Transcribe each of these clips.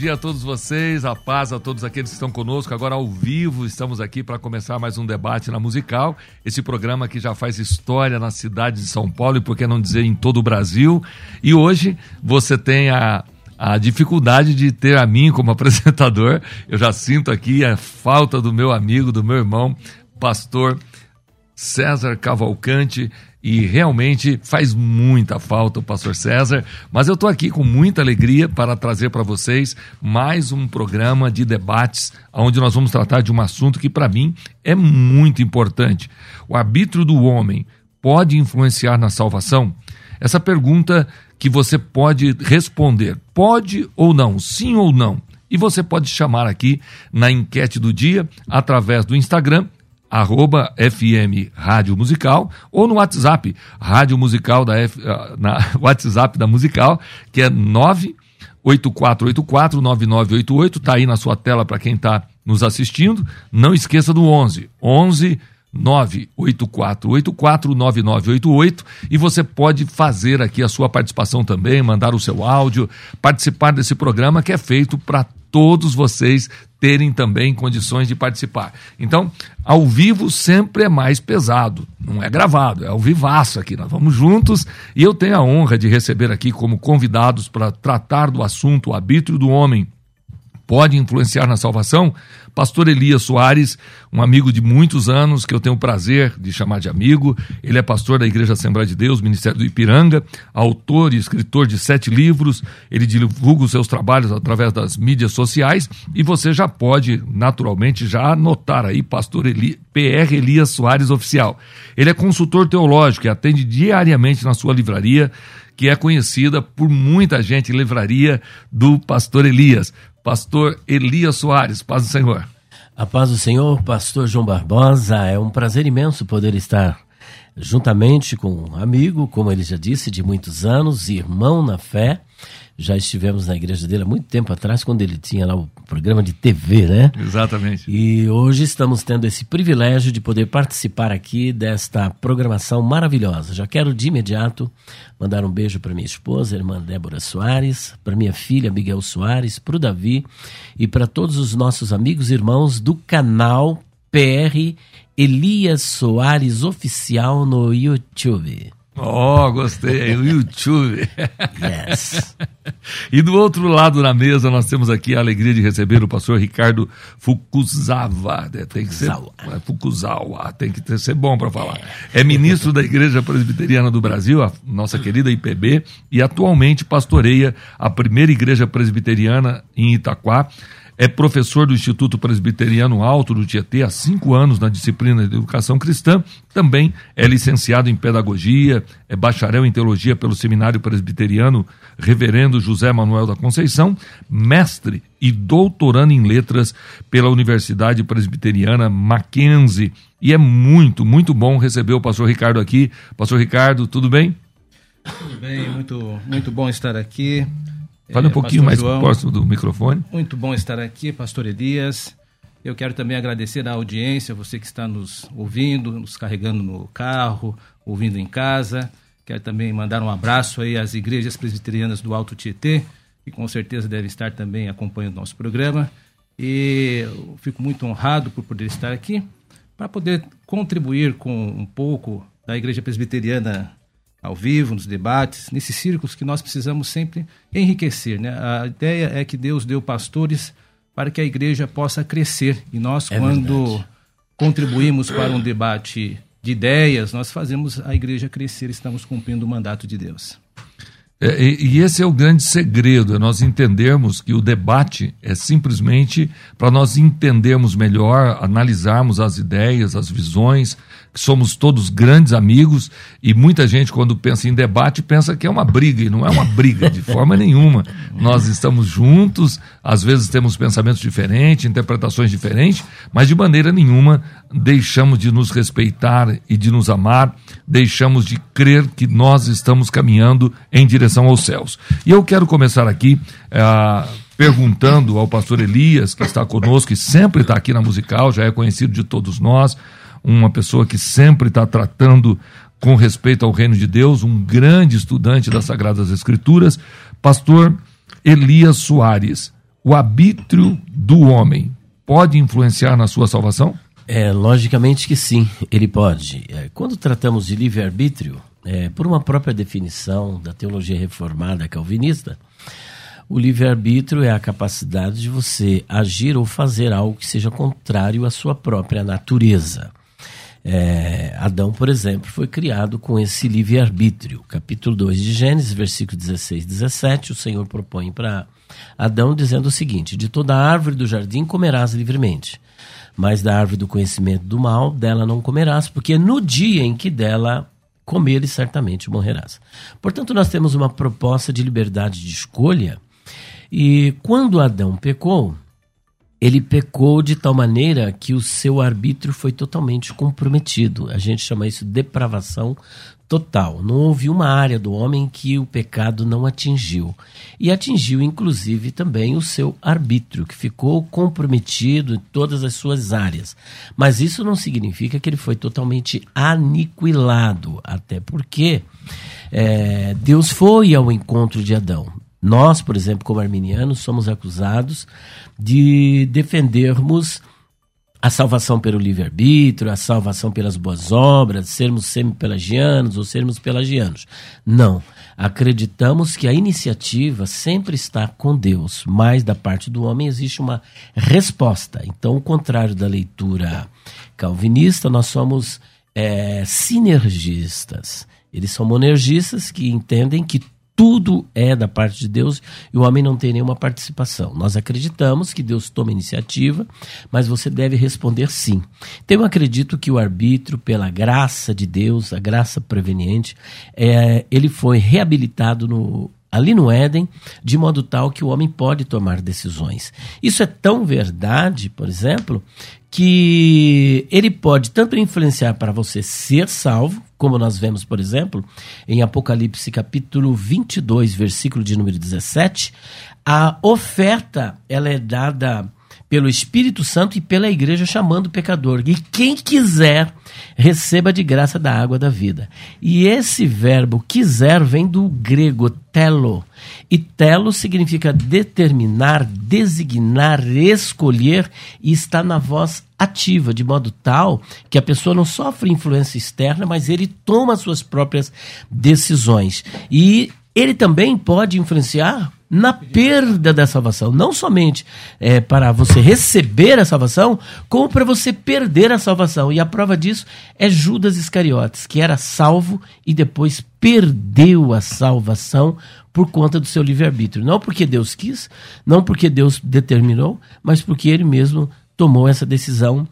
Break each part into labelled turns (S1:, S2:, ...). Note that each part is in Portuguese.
S1: Dia a todos vocês, a paz a todos aqueles que estão conosco. Agora ao vivo, estamos aqui para começar mais um debate na Musical. Esse programa que já faz história na cidade de São Paulo e por que não dizer em todo o Brasil. E hoje você tem a a dificuldade de ter a mim como apresentador. Eu já sinto aqui a falta do meu amigo, do meu irmão, pastor César Cavalcante, e realmente faz muita falta o pastor César, mas eu estou aqui com muita alegria para trazer para vocês mais um programa de debates onde nós vamos tratar de um assunto que para mim é muito importante. O arbítrio do homem pode influenciar na salvação? Essa pergunta que você pode responder, pode ou não, sim ou não. E você pode chamar aqui na enquete do dia através do Instagram arroba FM Rádio Musical, ou no WhatsApp, Rádio Musical da F, ah, na WhatsApp da Musical, que é 984849988, está aí na sua tela para quem está nos assistindo. Não esqueça do 11, 11 984849988 e você pode fazer aqui a sua participação também, mandar o seu áudio, participar desse programa que é feito para todos vocês terem também condições de participar. Então, ao vivo sempre é mais pesado, não é gravado, é ao vivaço aqui. Nós vamos juntos e eu tenho a honra de receber aqui como convidados para tratar do assunto o arbítrio do homem pode influenciar na salvação? Pastor Elias Soares, um amigo de muitos anos, que eu tenho o prazer de chamar de amigo. Ele é pastor da Igreja Assembleia de Deus, Ministério do Ipiranga, autor e escritor de sete livros. Ele divulga os seus trabalhos através das mídias sociais e você já pode, naturalmente, já anotar aí, Pastor Eli, PR Elias Soares Oficial. Ele é consultor teológico e atende diariamente na sua livraria que é conhecida por muita gente, livraria do Pastor Elias. Pastor Elias Soares, paz do Senhor.
S2: A paz do Senhor, Pastor João Barbosa, é um prazer imenso poder estar juntamente com um amigo, como ele já disse, de muitos anos, irmão na fé, já estivemos na igreja dele há muito tempo atrás, quando ele tinha lá o programa de TV, né?
S1: Exatamente.
S2: E hoje estamos tendo esse privilégio de poder participar aqui desta programação maravilhosa. Já quero de imediato mandar um beijo para minha esposa, irmã Débora Soares, para minha filha Miguel Soares, para o Davi e para todos os nossos amigos e irmãos do canal PR Elias Soares Oficial no YouTube.
S1: Oh, gostei. O YouTube.
S2: Yes.
S1: e do outro lado da mesa nós temos aqui a alegria de receber o pastor Ricardo Fukuzawa. É, tem que ser é, Fukuzawa, tem que ser bom para falar. É ministro da Igreja Presbiteriana do Brasil, a nossa querida IPB, e atualmente pastoreia a primeira igreja presbiteriana em Itaquá é professor do Instituto Presbiteriano Alto do Tietê há cinco anos na disciplina de Educação Cristã, também é licenciado em Pedagogia, é bacharel em Teologia pelo Seminário Presbiteriano Reverendo José Manuel da Conceição, mestre e doutorando em Letras pela Universidade Presbiteriana Mackenzie. E é muito, muito bom receber o pastor Ricardo aqui. Pastor Ricardo, tudo bem?
S3: Tudo bem, muito, muito bom estar aqui.
S1: Fale um é, pouquinho mais João, próximo do microfone.
S3: Muito bom estar aqui, Pastor Elias. Eu quero também agradecer a audiência, você que está nos ouvindo, nos carregando no carro, ouvindo em casa. Quero também mandar um abraço aí às igrejas presbiterianas do Alto Tietê, que com certeza devem estar também acompanhando o nosso programa. E eu fico muito honrado por poder estar aqui para poder contribuir com um pouco da igreja presbiteriana ao vivo, nos debates, nesses círculos que nós precisamos sempre enriquecer. Né? A ideia é que Deus deu pastores para que a igreja possa crescer. E nós, é quando verdade. contribuímos para um debate de ideias, nós fazemos a igreja crescer, estamos cumprindo o mandato de Deus.
S1: É, e, e, esse é o grande segredo, é nós entendermos que o debate é simplesmente para nós entendermos melhor, analisarmos as ideias, as visões, que somos todos grandes amigos e muita gente, quando pensa em debate, pensa que é uma briga, e não é uma briga de forma nenhuma. Nós estamos juntos, às vezes temos pensamentos diferentes, interpretações diferentes, mas de maneira nenhuma deixamos de nos respeitar e de nos amar, deixamos de crer que nós estamos caminhando em direção aos céus. E eu quero começar aqui. Uh, perguntando ao pastor Elias, que está conosco e sempre está aqui na musical, já é conhecido de todos nós, uma pessoa que sempre está tratando com respeito ao reino de Deus, um grande estudante das Sagradas Escrituras, pastor Elias Soares. O arbítrio do homem pode influenciar na sua salvação?
S2: É, logicamente que sim, ele pode. É, quando tratamos de livre-arbítrio, é, por uma própria definição da teologia reformada calvinista, o livre-arbítrio é a capacidade de você agir ou fazer algo que seja contrário à sua própria natureza. É, Adão, por exemplo, foi criado com esse livre-arbítrio. Capítulo 2 de Gênesis, versículo 16 e 17, o Senhor propõe para Adão dizendo o seguinte: De toda árvore do jardim comerás livremente, mas da árvore do conhecimento do mal, dela não comerás, porque no dia em que dela comeres, certamente morrerás. Portanto, nós temos uma proposta de liberdade de escolha, e quando Adão pecou, ele pecou de tal maneira que o seu arbítrio foi totalmente comprometido. A gente chama isso de depravação total. Não houve uma área do homem que o pecado não atingiu. E atingiu, inclusive, também o seu arbítrio, que ficou comprometido em todas as suas áreas. Mas isso não significa que ele foi totalmente aniquilado, até porque é, Deus foi ao encontro de Adão. Nós, por exemplo, como arminianos, somos acusados de defendermos a salvação pelo livre-arbítrio, a salvação pelas boas obras, sermos semi-pelagianos ou sermos pelagianos. Não. Acreditamos que a iniciativa sempre está com Deus, mas da parte do homem existe uma resposta. Então, ao contrário da leitura calvinista, nós somos é, sinergistas. Eles são monergistas que entendem que tudo é da parte de Deus e o homem não tem nenhuma participação. Nós acreditamos que Deus toma iniciativa, mas você deve responder sim. Então eu acredito que o arbítrio, pela graça de Deus, a graça preveniente, é, ele foi reabilitado no, ali no Éden, de modo tal que o homem pode tomar decisões. Isso é tão verdade, por exemplo, que ele pode tanto influenciar para você ser salvo, como nós vemos, por exemplo, em Apocalipse capítulo 22, versículo de número 17, a oferta ela é dada pelo Espírito Santo e pela igreja chamando o pecador. E quem quiser, receba de graça da água da vida. E esse verbo quiser vem do grego telo. E telo significa determinar, designar, escolher e está na voz ativa, de modo tal que a pessoa não sofre influência externa, mas ele toma suas próprias decisões. E ele também pode influenciar na perda da salvação. Não somente é, para você receber a salvação, como para você perder a salvação. E a prova disso é Judas Iscariotes, que era salvo e depois perdeu a salvação por conta do seu livre-arbítrio. Não porque Deus quis, não porque Deus determinou, mas porque ele mesmo tomou essa decisão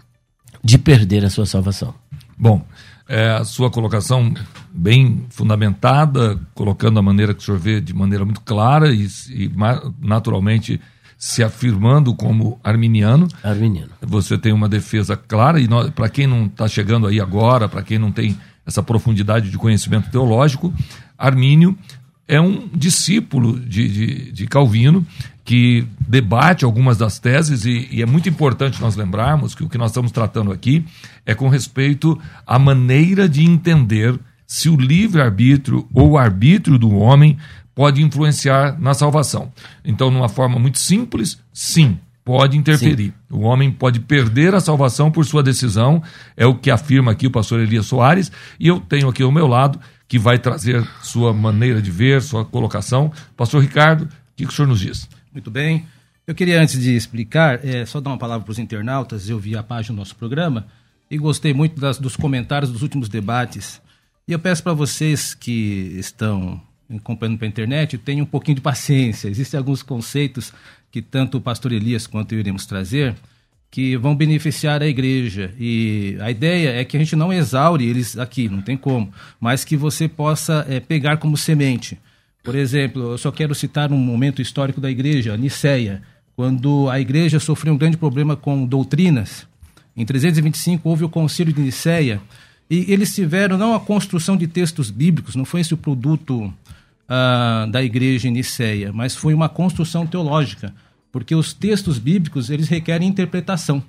S2: de perder a sua salvação.
S1: Bom, é, a sua colocação bem fundamentada, colocando a maneira que o senhor vê de maneira muito clara e, e naturalmente se afirmando como arminiano.
S2: Arminiano.
S1: Você tem uma defesa clara e para quem não está chegando aí agora, para quem não tem essa profundidade de conhecimento teológico, Armínio é um discípulo de, de, de Calvino que debate algumas das teses e, e, é muito importante nós lembrarmos que o que nós estamos tratando aqui é com respeito à maneira de entender se o livre-arbítrio ou o arbítrio do homem pode influenciar na salvação. Então, numa forma muito simples, sim, pode interferir. Sim. O homem pode perder a salvação por sua decisão, é o que afirma aqui o pastor Elias Soares, e eu tenho aqui ao meu lado que vai trazer sua maneira de ver, sua colocação. Pastor Ricardo, o que, que o senhor nos diz?
S3: Muito bem. Eu queria, antes de explicar, é, só dar uma palavra para os internautas. Eu vi a página do nosso programa e gostei muito das, dos comentários dos últimos debates. E eu peço para vocês que estão acompanhando pela internet, tenham um pouquinho de paciência. Existem alguns conceitos que tanto o pastor Elias quanto eu iremos trazer que vão beneficiar a igreja. E a ideia é que a gente não exaure eles aqui, não tem como, mas que você possa é, pegar como semente. Por exemplo, eu só quero citar um momento histórico da igreja, Niceia, quando a igreja sofreu um grande problema com doutrinas. Em 325 houve o concílio de Niceia e eles tiveram não a construção de textos bíblicos, não foi esse o produto uh, da igreja em Niceia, mas foi uma construção teológica, porque os textos bíblicos eles requerem interpretação.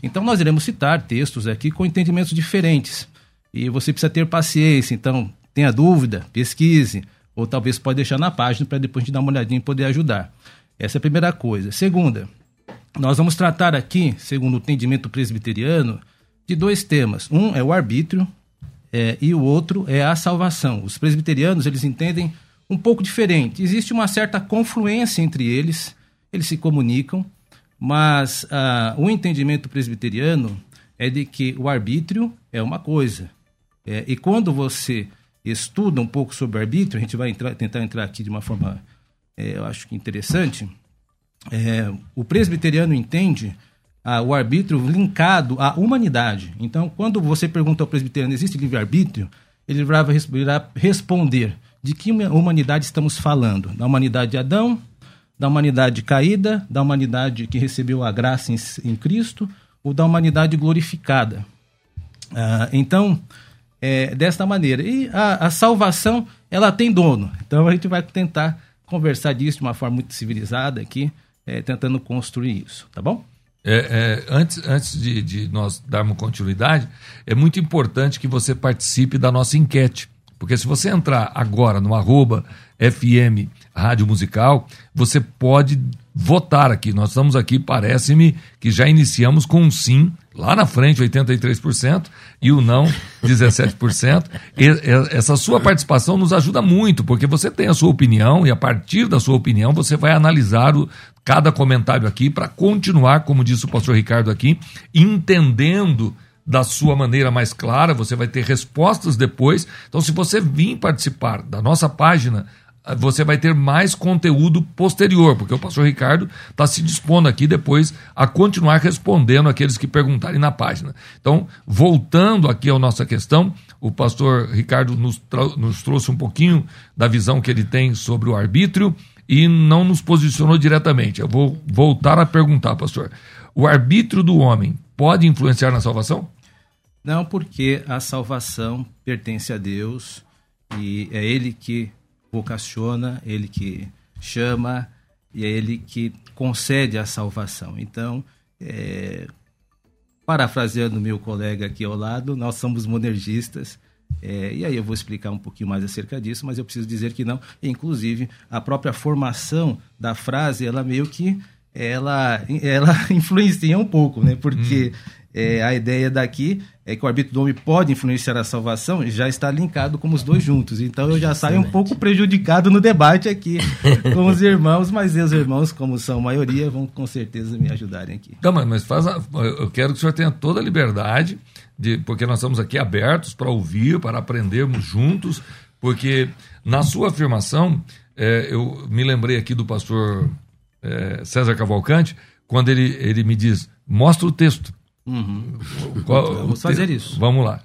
S3: Então nós iremos citar textos aqui com entendimentos diferentes e você precisa ter paciência. Então tenha dúvida, pesquise ou talvez pode deixar na página para depois a gente dar uma olhadinha e poder ajudar. Essa é a primeira coisa. Segunda, nós vamos tratar aqui, segundo o entendimento presbiteriano, de dois temas. Um é o arbítrio é, e o outro é a salvação. Os presbiterianos eles entendem um pouco diferente. Existe uma certa confluência entre eles, eles se comunicam, mas uh, o entendimento presbiteriano é de que o arbítrio é uma coisa. É, e quando você estuda um pouco sobre arbítrio, a gente vai entrar, tentar entrar aqui de uma forma, é, eu acho que interessante. É, o presbiteriano entende ah, o arbítrio linkado à humanidade. Então, quando você pergunta ao presbiteriano, existe livre-arbítrio? Ele irá responder de que humanidade estamos falando? Da humanidade de Adão, da humanidade caída, da humanidade que recebeu a graça em, em Cristo, ou da humanidade glorificada? Ah, então, é, desta maneira. E a, a, salvação, ela tem dono. Então a gente vai tentar conversar disso de uma forma muito civilizada aqui, é, tentando construir isso, tá bom?
S1: É, é, antes antes de, de, nós darmos continuidade, é muito importante que você participe da nossa enquete. Porque se você entrar agora no arroba FM Rádio Musical, você pode votar aqui. Nós estamos aqui, parece-me que já iniciamos com um sim lá na frente, 83%, e o não, 17%. E, essa sua participação nos ajuda muito, porque você tem a sua opinião e a partir da sua opinião você vai analisar o, cada comentário aqui para continuar, como disse o pastor Ricardo aqui, entendendo da sua maneira mais clara, você vai ter respostas depois. Então, se você vir participar da nossa página você vai ter mais conteúdo posterior, porque o pastor Ricardo está se dispondo aqui depois a continuar respondendo aqueles que perguntarem na página. Então, voltando aqui à nossa questão, o pastor Ricardo nos, nos trouxe um pouquinho da visão que ele tem sobre o arbítrio e não nos posicionou diretamente. Eu vou voltar a perguntar, pastor: o arbítrio do homem pode influenciar na salvação?
S3: Não, porque a salvação pertence a Deus e é Ele que vocaciona, ele que chama e é ele que concede a salvação. Então, é, parafraseando meu colega aqui ao lado, nós somos monergistas. É, e aí eu vou explicar um pouquinho mais acerca disso, mas eu preciso dizer que não. Inclusive, a própria formação da frase, ela meio que ela, ela influencia um pouco, né? Porque hum. é, a ideia daqui é que o arbítrio do homem pode influenciar a salvação, já está linkado como os dois juntos. Então eu já saio um pouco prejudicado no debate aqui com os irmãos, mas os irmãos, como são maioria, vão com certeza me ajudarem aqui.
S1: Não, mas faz a, eu quero que o senhor tenha toda a liberdade, de, porque nós estamos aqui abertos para ouvir, para aprendermos juntos, porque na sua afirmação, é, eu me lembrei aqui do pastor é, César Cavalcante, quando ele, ele me diz, mostra o texto.
S3: Uhum. Qual, Vamos fazer isso.
S1: Vamos lá.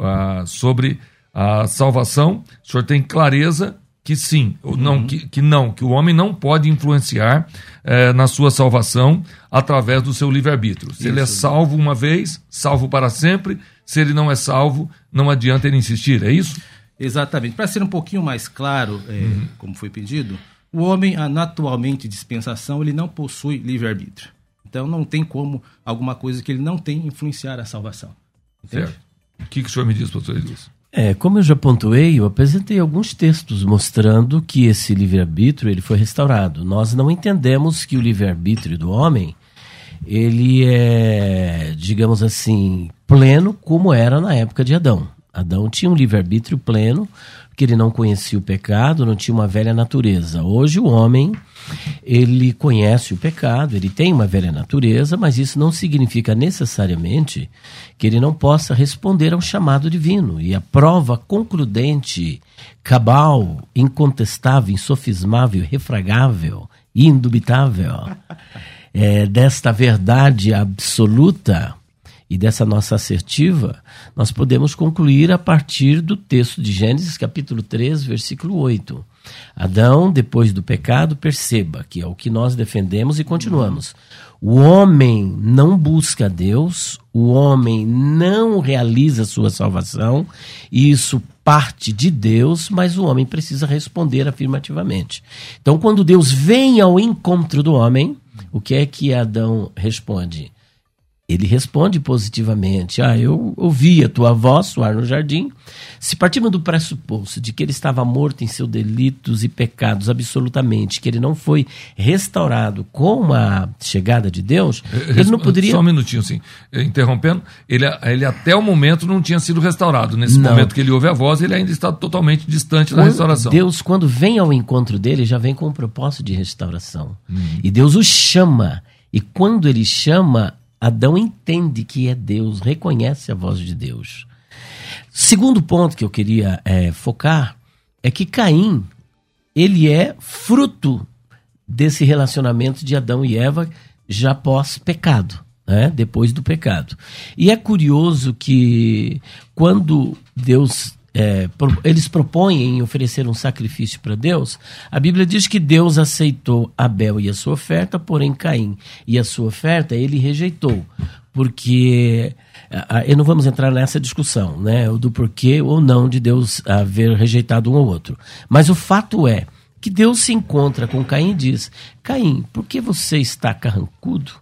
S1: Ah, sobre a salvação, o senhor tem clareza que sim, uhum. não, que, que, não, que o homem não pode influenciar eh, na sua salvação através do seu livre-arbítrio. Se Isso. ele é salvo uma vez, salvo para sempre. Se ele não é salvo, não adianta ele insistir, é isso?
S3: Exatamente. Para ser um pouquinho mais claro, é, uhum. como foi pedido, o homem, naturalmente dispensação, ele não possui livre-arbítrio. Então não tem como alguma coisa que ele não tem influenciar a salvação.
S1: Entende? Certo. O que, que o senhor me diz, pastor Elias?
S2: É, como eu já pontuei, eu apresentei alguns textos mostrando que esse livre-arbítrio ele foi restaurado. Nós não entendemos que o livre-arbítrio do homem ele é, digamos assim, pleno como era na época de Adão. Adão tinha um livre-arbítrio pleno, porque ele não conhecia o pecado, não tinha uma velha natureza. Hoje o homem ele conhece o pecado, ele tem uma velha natureza, mas isso não significa necessariamente que ele não possa responder ao chamado divino. E a prova concludente, cabal, incontestável, insofismável, refragável, indubitável, é, desta verdade absoluta e dessa nossa assertiva, nós podemos concluir a partir do texto de Gênesis, capítulo 3, versículo 8 Adão, depois do pecado, perceba que é o que nós defendemos e continuamos. O homem não busca Deus, o homem não realiza sua salvação, e isso parte de Deus, mas o homem precisa responder afirmativamente. Então, quando Deus vem ao encontro do homem, o que é que Adão responde? Ele responde positivamente: Ah, eu ouvi a tua voz soar no jardim. Se partimos do pressuposto de que ele estava morto em seus delitos e pecados, absolutamente, que ele não foi restaurado com a chegada de Deus, ele não poderia.
S1: Só um minutinho, sim. Interrompendo, ele, ele até o momento não tinha sido restaurado. Nesse não. momento que ele ouve a voz, ele ainda está totalmente distante quando
S2: da
S1: restauração.
S2: Deus, quando vem ao encontro dele, já vem com um propósito de restauração. Uhum. E Deus o chama. E quando ele chama, Adão entende que é Deus, reconhece a voz de Deus. Segundo ponto que eu queria é, focar é que Caim ele é fruto desse relacionamento de Adão e Eva já pós pecado, né? depois do pecado. E é curioso que quando Deus é, eles propõem oferecer um sacrifício para Deus, a Bíblia diz que Deus aceitou Abel e a sua oferta, porém Caim e a sua oferta ele rejeitou, porque e não vamos entrar nessa discussão, né, do porquê ou não de Deus haver rejeitado um ou outro. Mas o fato é que Deus se encontra com Caim e diz: Caim, por que você está carrancudo?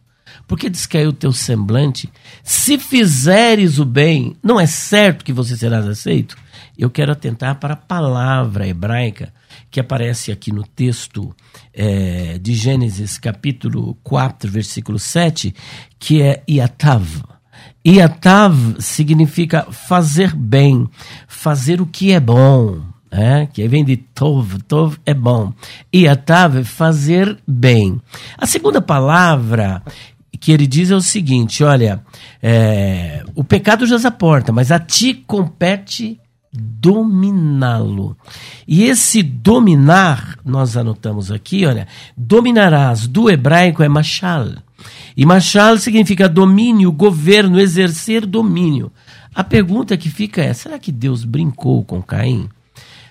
S2: Por que descaiu o teu semblante? Se fizeres o bem, não é certo que você serás aceito? Eu quero atentar para a palavra hebraica que aparece aqui no texto é, de Gênesis, capítulo 4, versículo 7, que é Iatav. Iatav significa fazer bem, fazer o que é bom. É, que vem de tov, tov é bom. Iatav é fazer bem. A segunda palavra que ele diz é o seguinte: olha, é, o pecado já a porta, mas a ti compete dominá-lo. E esse dominar, nós anotamos aqui, olha, dominarás do hebraico é machal. E machal significa domínio, governo, exercer domínio. A pergunta que fica é: será que Deus brincou com Caim?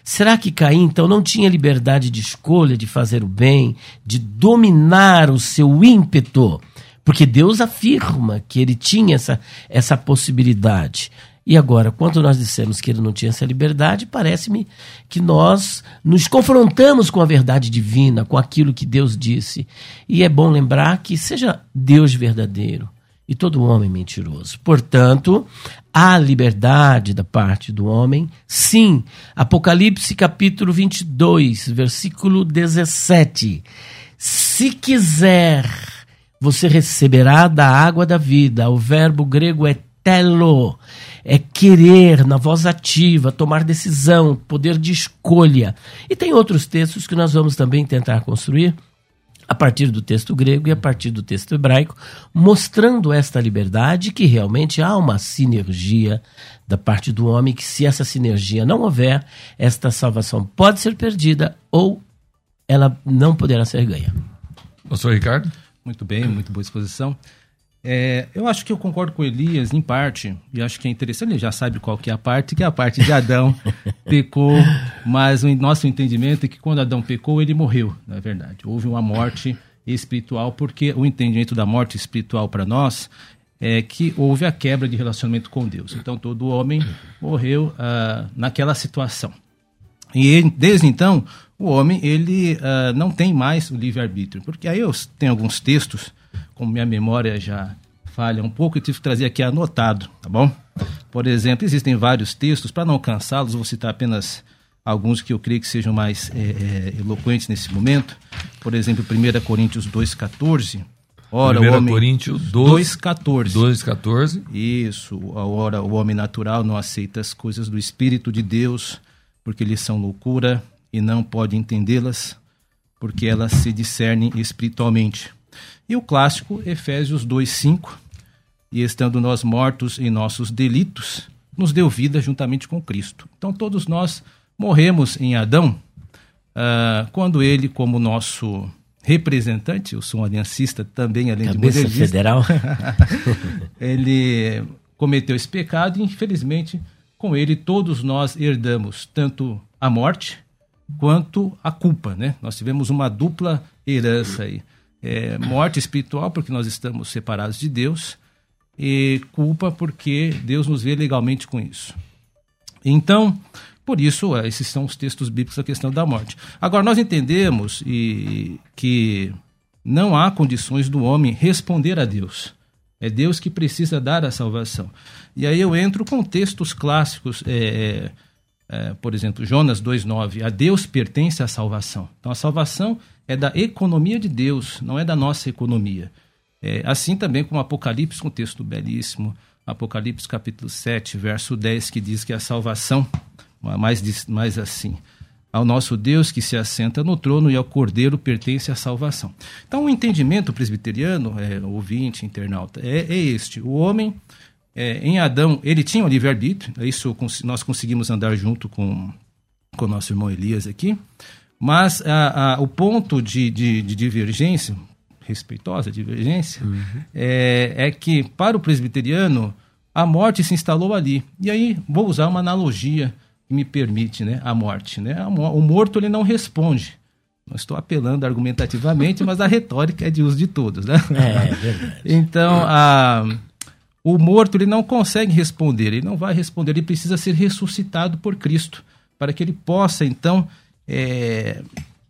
S2: Será que Caim então não tinha liberdade de escolha, de fazer o bem, de dominar o seu ímpeto? Porque Deus afirma que ele tinha essa, essa possibilidade. E agora, quando nós dissemos que ele não tinha essa liberdade, parece-me que nós nos confrontamos com a verdade divina, com aquilo que Deus disse. E é bom lembrar que seja Deus verdadeiro e todo homem mentiroso. Portanto, há liberdade da parte do homem, sim. Apocalipse capítulo 22, versículo 17. Se quiser você receberá da água da vida. O verbo grego é telo, é querer na voz ativa, tomar decisão, poder de escolha. E tem outros textos que nós vamos também tentar construir a partir do texto grego e a partir do texto hebraico, mostrando esta liberdade que realmente há uma sinergia da parte do homem, que se essa sinergia não houver, esta salvação pode ser perdida ou ela não poderá ser ganha.
S1: Pastor Ricardo?
S3: Muito bem, muito boa exposição. É, eu acho que eu concordo com Elias em parte, e acho que é interessante, ele já sabe qual que é a parte, que é a parte de Adão pecou, mas o nosso entendimento é que quando Adão pecou, ele morreu, na é verdade. Houve uma morte espiritual, porque o entendimento da morte espiritual para nós é que houve a quebra de relacionamento com Deus. Então todo homem morreu uh, naquela situação. E ele, desde então, o homem ele uh, não tem mais o livre-arbítrio. Porque aí eu tenho alguns textos como minha memória já falha um pouco, eu tive que trazer aqui anotado, tá bom? Por exemplo, existem vários textos, para não cansá-los, vou citar apenas alguns que eu creio que sejam mais é, é, eloquentes nesse momento. Por exemplo, 1 Coríntios 2,14.
S1: Ora, 1 o homem, Coríntios 2,14.
S3: 2,14. Isso. Ora, o homem natural não aceita as coisas do Espírito de Deus, porque lhes são loucura e não pode entendê-las, porque elas se discernem espiritualmente. E o clássico Efésios 2:5, e estando nós mortos em nossos delitos, nos deu vida juntamente com Cristo. Então todos nós morremos em Adão, uh, quando ele, como nosso representante, eu sou um aliancista também, além
S2: Cabeça de federal,
S3: ele cometeu esse pecado e infelizmente com ele todos nós herdamos tanto a morte quanto a culpa, né? Nós tivemos uma dupla herança aí é, morte espiritual, porque nós estamos separados de Deus, e culpa, porque Deus nos vê legalmente com isso. Então, por isso, é, esses são os textos bíblicos da questão da morte. Agora, nós entendemos e, que não há condições do homem responder a Deus. É Deus que precisa dar a salvação. E aí eu entro com textos clássicos, é, é, por exemplo, Jonas 2,9. A Deus pertence a salvação. Então a salvação é da economia de Deus, não é da nossa economia. É, assim também como Apocalipse, um texto belíssimo, Apocalipse capítulo 7, verso 10, que diz que a salvação, mais, mais assim, ao nosso Deus que se assenta no trono e ao Cordeiro pertence a salvação. Então, o entendimento presbiteriano, é, ouvinte, internauta, é, é este. O homem, é, em Adão, ele tinha o livre-arbítrio, isso nós conseguimos andar junto com o nosso irmão Elias aqui, mas a, a, o ponto de, de, de, divergência, respeitosa divergência, uhum. é, é que para o presbiteriano a morte se instalou ali. E aí vou usar uma analogia que me permite né, a morte. Né? O morto ele não responde. Não estou apelando argumentativamente, mas a retórica é de uso de todos. Né?
S2: É, é verdade.
S3: Então, a, o morto ele não consegue responder, ele não vai responder, ele precisa ser ressuscitado por Cristo, para que ele possa, então, é,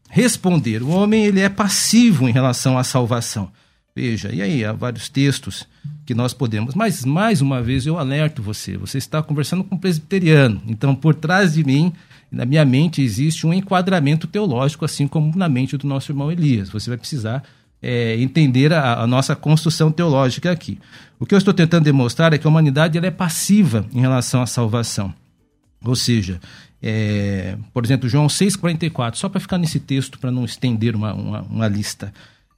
S3: responder. O homem ele é passivo em relação à salvação. Veja, e aí há vários textos que nós podemos. Mas mais uma vez eu alerto você. Você está conversando com um presbiteriano. Então, por trás de mim, na minha mente, existe um enquadramento teológico, assim como na mente do nosso irmão Elias. Você vai precisar é, entender a, a, nossa construção teológica aqui. O que eu estou tentando demonstrar é que a humanidade ela é passiva em relação à salvação. Ou seja, é, por exemplo, João 6,44, só para ficar nesse texto, para não estender uma, uma, uma lista.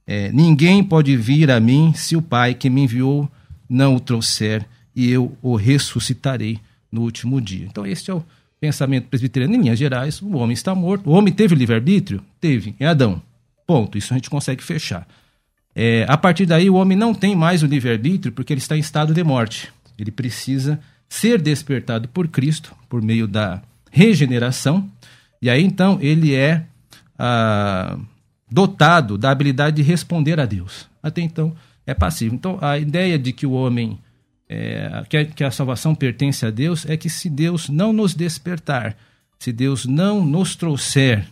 S3: É, Ninguém pode vir a mim se o Pai que me enviou não o trouxer, e eu o ressuscitarei no último dia. Então, este é o pensamento presbiteriano. Em linhas gerais, o homem está morto. O homem teve livre-arbítrio? Teve, em Adão. Ponto. Isso a gente consegue fechar. É, a partir daí, o homem não tem mais o livre-arbítrio porque ele está em estado de morte. Ele precisa ser despertado por Cristo, por meio da regeneração, e aí então ele é ah, dotado da habilidade de responder a Deus. Até então é passivo. Então a ideia de que o homem, é, que, a, que a salvação pertence a Deus, é que se Deus não nos despertar, se Deus não nos trouxer,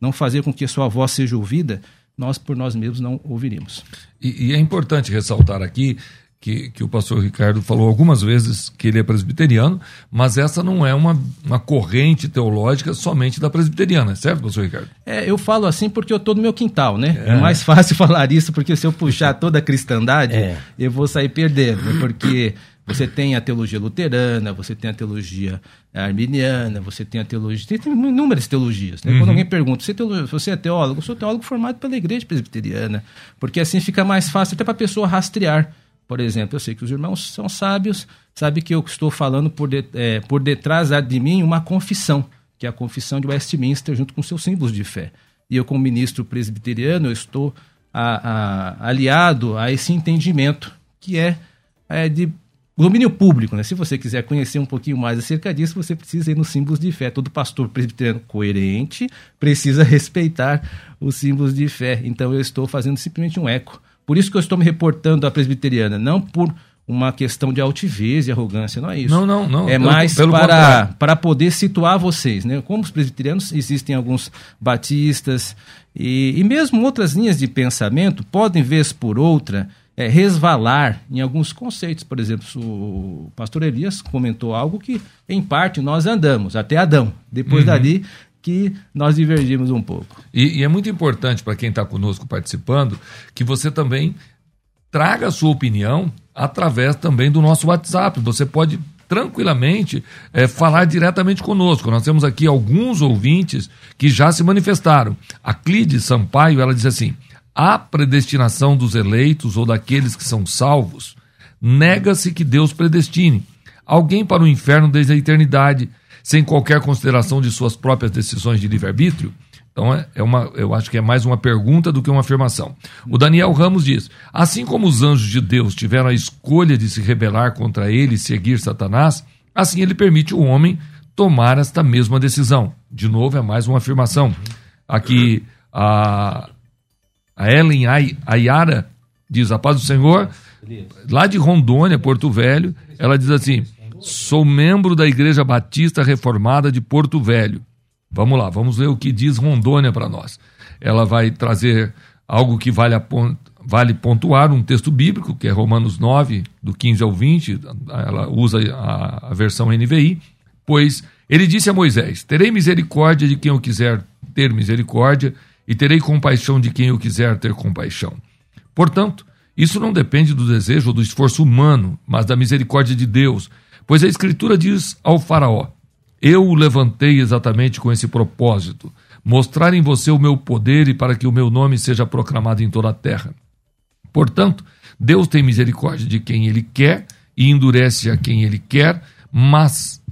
S3: não fazer com que a sua voz seja ouvida, nós por nós mesmos não ouviríamos.
S1: E, e é importante ressaltar aqui que, que o pastor Ricardo falou algumas vezes que ele é presbiteriano, mas essa não é uma, uma corrente teológica somente da presbiteriana, certo, pastor Ricardo?
S3: É, eu falo assim porque eu estou no meu quintal, né? É. é. mais fácil falar isso, porque se eu puxar toda a cristandade, é. eu vou sair perdendo, porque você tem a teologia luterana, você tem a teologia arminiana, você tem a teologia. Tem inúmeras teologias. Né? Uhum. Quando alguém pergunta, você é, teólogo, você é teólogo? Eu sou teólogo formado pela igreja presbiteriana. Porque assim fica mais fácil até para a pessoa rastrear. Por exemplo, eu sei que os irmãos são sábios, sabe que eu estou falando por, de, é, por detrás de mim uma confissão, que é a confissão de Westminster, junto com seus símbolos de fé. E eu, como ministro presbiteriano, eu estou a, a, aliado a esse entendimento, que é, é de domínio público, né? Se você quiser conhecer um pouquinho mais acerca disso, você precisa ir nos símbolos de fé. Todo pastor presbiteriano coerente precisa respeitar os símbolos de fé. Então eu estou fazendo simplesmente um eco. Por isso que eu estou me reportando à presbiteriana, não por uma questão de altivez e arrogância, não é isso.
S1: Não, não, não.
S3: É mais pelo para, para poder situar vocês, né? Como os presbiterianos, existem alguns batistas e, e mesmo outras linhas de pensamento podem, vez por outra, é, resvalar em alguns conceitos. Por exemplo, o pastor Elias comentou algo que, em parte, nós andamos, até Adão. Depois uhum. dali que nós divergimos um pouco.
S1: E, e é muito importante para quem está conosco participando que você também traga a sua opinião através também do nosso WhatsApp. Você pode tranquilamente é, falar diretamente conosco. Nós temos aqui alguns ouvintes que já se manifestaram. A Clide Sampaio, ela diz assim: a predestinação dos eleitos ou daqueles que são salvos, nega-se que Deus predestine alguém para o inferno desde a eternidade, sem qualquer consideração de suas próprias decisões de livre-arbítrio? Então, é, é uma, eu acho que é mais uma pergunta do que uma afirmação. O Daniel Ramos diz: assim como os anjos de Deus tiveram a escolha de se rebelar contra ele e seguir Satanás, assim ele permite o homem tomar esta mesma decisão. De novo, é mais uma afirmação. Aqui, a, a Ellen Ayara diz: A paz do Senhor, lá de Rondônia, Porto Velho, ela diz assim: Sou membro da Igreja Batista Reformada de Porto Velho. Vamos lá, vamos ver o que diz Rondônia para nós. Ela vai trazer algo que vale, vale pontuar, um texto bíblico, que é Romanos 9, do 15 ao 20, ela usa a, a versão NVI, pois ele disse a Moisés: Terei misericórdia de quem eu quiser ter misericórdia e terei compaixão de quem eu quiser ter compaixão. Portanto, isso não depende do desejo ou do esforço humano, mas da misericórdia de Deus, pois a Escritura diz ao Faraó: Eu o levantei exatamente com esse propósito, mostrar em você o meu poder e para que o meu nome seja proclamado em toda a terra. Portanto, Deus tem misericórdia de quem ele quer e endurece a quem ele quer, mas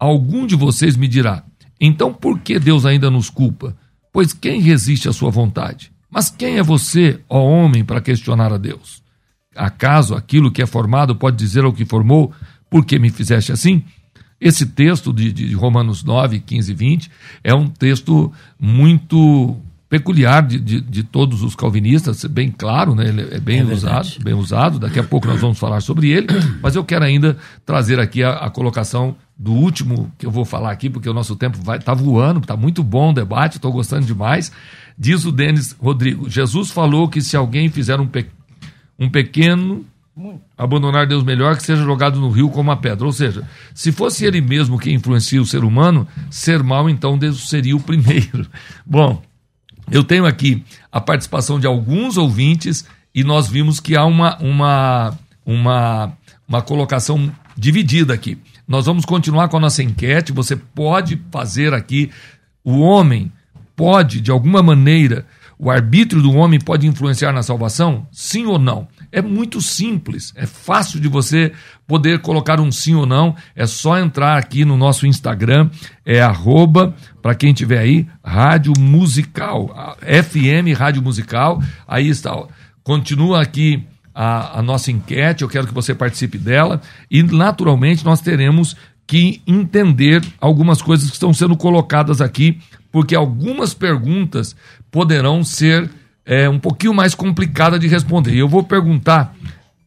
S1: algum de vocês me dirá: então por que Deus ainda nos culpa? Pois quem resiste à sua vontade? Mas quem é você, ó homem, para questionar a Deus? Acaso aquilo que é formado pode dizer ao que formou, por que me fizeste assim? Esse texto de, de Romanos 9, 15 e 20 é um texto muito peculiar de, de, de, todos os calvinistas, bem claro, né? ele é bem é usado, bem usado. Daqui a pouco nós vamos falar sobre ele, mas eu quero ainda trazer aqui a, a colocação do último que eu vou falar aqui, porque o nosso tempo vai tá voando, está muito bom o debate, estou gostando demais. Diz o Denis Rodrigo: Jesus falou que se alguém fizer um, pe um pequeno abandonar Deus melhor que seja jogado no rio como uma pedra. Ou seja, se fosse ele mesmo que influencia o ser humano, ser mal então Deus seria o primeiro. Bom, eu tenho aqui a participação de alguns ouvintes e nós vimos que há uma, uma, uma, uma colocação dividida aqui. Nós vamos continuar com a nossa enquete. Você pode fazer aqui. O homem pode, de alguma maneira, o arbítrio do homem pode influenciar na salvação? Sim ou não? É muito simples, é fácil de você poder colocar um sim ou não. É só entrar aqui no nosso Instagram, é arroba, para quem tiver aí, Rádio Musical, FM Rádio Musical. Aí está. Continua aqui a, a nossa enquete, eu quero que você participe dela e, naturalmente, nós teremos que entender algumas coisas que estão sendo colocadas aqui, porque algumas perguntas poderão ser é, um pouquinho mais complicadas de responder. Eu vou perguntar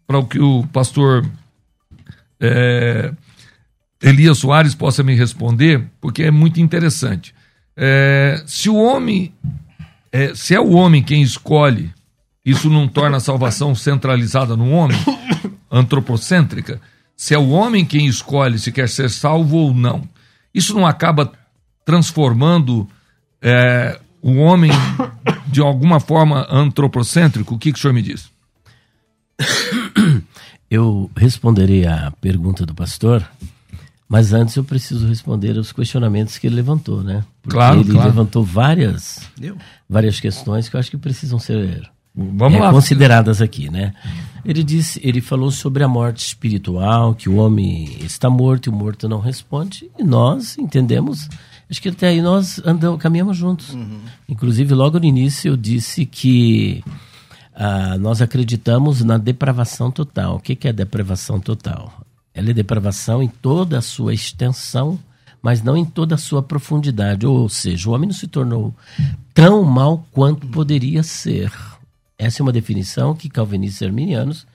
S1: para o que o pastor é, Elias Soares possa me responder, porque é muito interessante. É, se o homem, é, se é o homem quem escolhe isso não torna a salvação centralizada no homem? antropocêntrica, se é o homem quem escolhe se quer ser salvo ou não. Isso não acaba transformando é, o homem de alguma forma antropocêntrico? O que, que o senhor me diz?
S2: Eu responderei à pergunta do pastor, mas antes eu preciso responder aos questionamentos que ele levantou, né? Porque
S1: claro,
S2: ele
S1: claro.
S2: levantou várias, várias questões que eu acho que precisam ser
S1: Vamos
S2: é,
S1: lá.
S2: consideradas aqui, né? Ele disse, ele falou sobre a morte espiritual, que o homem está morto e o morto não responde, e nós entendemos, acho que até aí nós andamos, caminhamos juntos. Inclusive, logo no início eu disse que ah, nós acreditamos na depravação total. O que, que é depravação total? Ela é depravação em toda a sua extensão, mas não em toda a sua profundidade. Ou seja, o homem não se tornou tão mal quanto poderia ser. Essa é uma definição que calvinistas e arminianos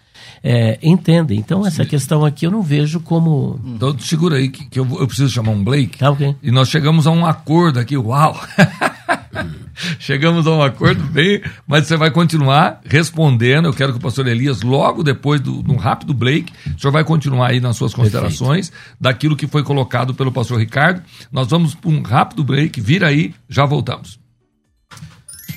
S2: é, entendem. Então, essa questão aqui eu não vejo como.
S1: Então segura aí que, que eu, vou- eu preciso chamar um Blake.
S2: Tá ok?
S1: E nós chegamos a um acordo aqui, uau! chegamos a um acordo bem, mas você vai continuar respondendo. Eu quero que o pastor Elias, logo depois do, de um rápido break, o senhor vai continuar aí nas suas considerações daquilo que foi colocado pelo pastor Ricardo. Nós vamos para um rápido break, vira aí, já voltamos.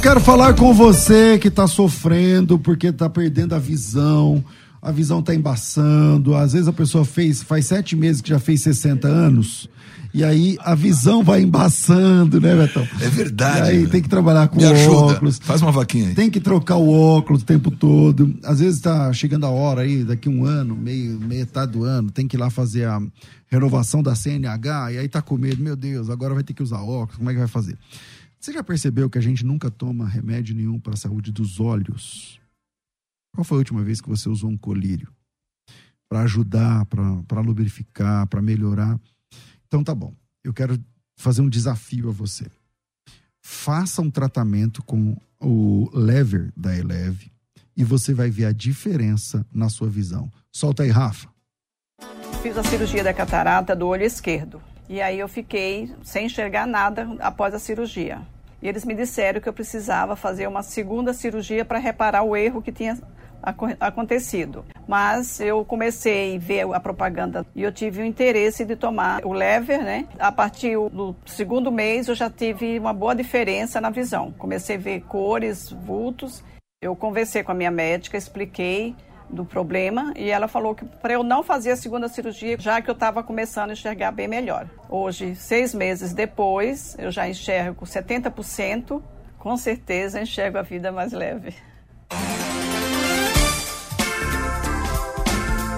S4: Quero falar com você que está sofrendo porque está perdendo a visão, a visão está embaçando. Às vezes a pessoa fez, faz sete meses que já fez 60 anos, e aí a visão vai embaçando, né, Betão?
S5: É verdade,
S4: E aí
S5: velho.
S4: tem que trabalhar com óculos.
S5: Faz uma vaquinha aí.
S4: Tem que trocar o óculos o tempo todo. Às vezes está chegando a hora aí, daqui um ano, meio, metade do ano, tem que ir lá fazer a renovação da CNH, e aí tá com medo, meu Deus, agora vai ter que usar óculos, como é que vai fazer? Você já percebeu que a gente nunca toma remédio nenhum para a saúde dos olhos? Qual foi a última vez que você usou um colírio? Para ajudar, para lubrificar, para melhorar? Então tá bom. Eu quero fazer um desafio a você. Faça um tratamento com o lever da Eleve e você vai ver a diferença na sua visão. Solta aí, Rafa.
S6: Fiz a cirurgia da catarata do olho esquerdo. E aí eu fiquei sem enxergar nada após a cirurgia. E eles me disseram que eu precisava fazer uma segunda cirurgia para reparar o erro que tinha aco- acontecido. Mas eu comecei a ver a propaganda e eu tive o interesse de tomar o lever, né? A partir do segundo mês eu já tive uma boa diferença na visão. Comecei a ver cores, vultos. Eu conversei com a minha médica, expliquei do problema e ela falou que para eu não fazer a segunda cirurgia, já que eu estava começando a enxergar bem melhor. Hoje, seis meses depois, eu já enxergo 70%, com certeza enxergo a vida mais leve.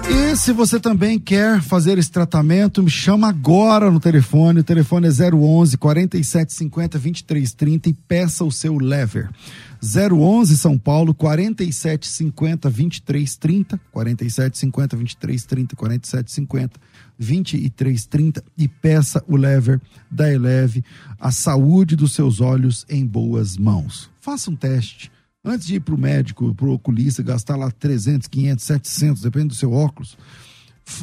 S4: E se você também quer fazer esse tratamento, me chama agora no telefone. O telefone é 011 4750 2330 e peça o seu lever. 011 São Paulo 4750 2330 4750 2330 4750 2330 e peça o lever da Eleve, a saúde dos seus olhos em boas mãos. Faça um teste. Antes de ir para o médico, para o oculista, gastar lá 300, 500, 700, depende do seu óculos,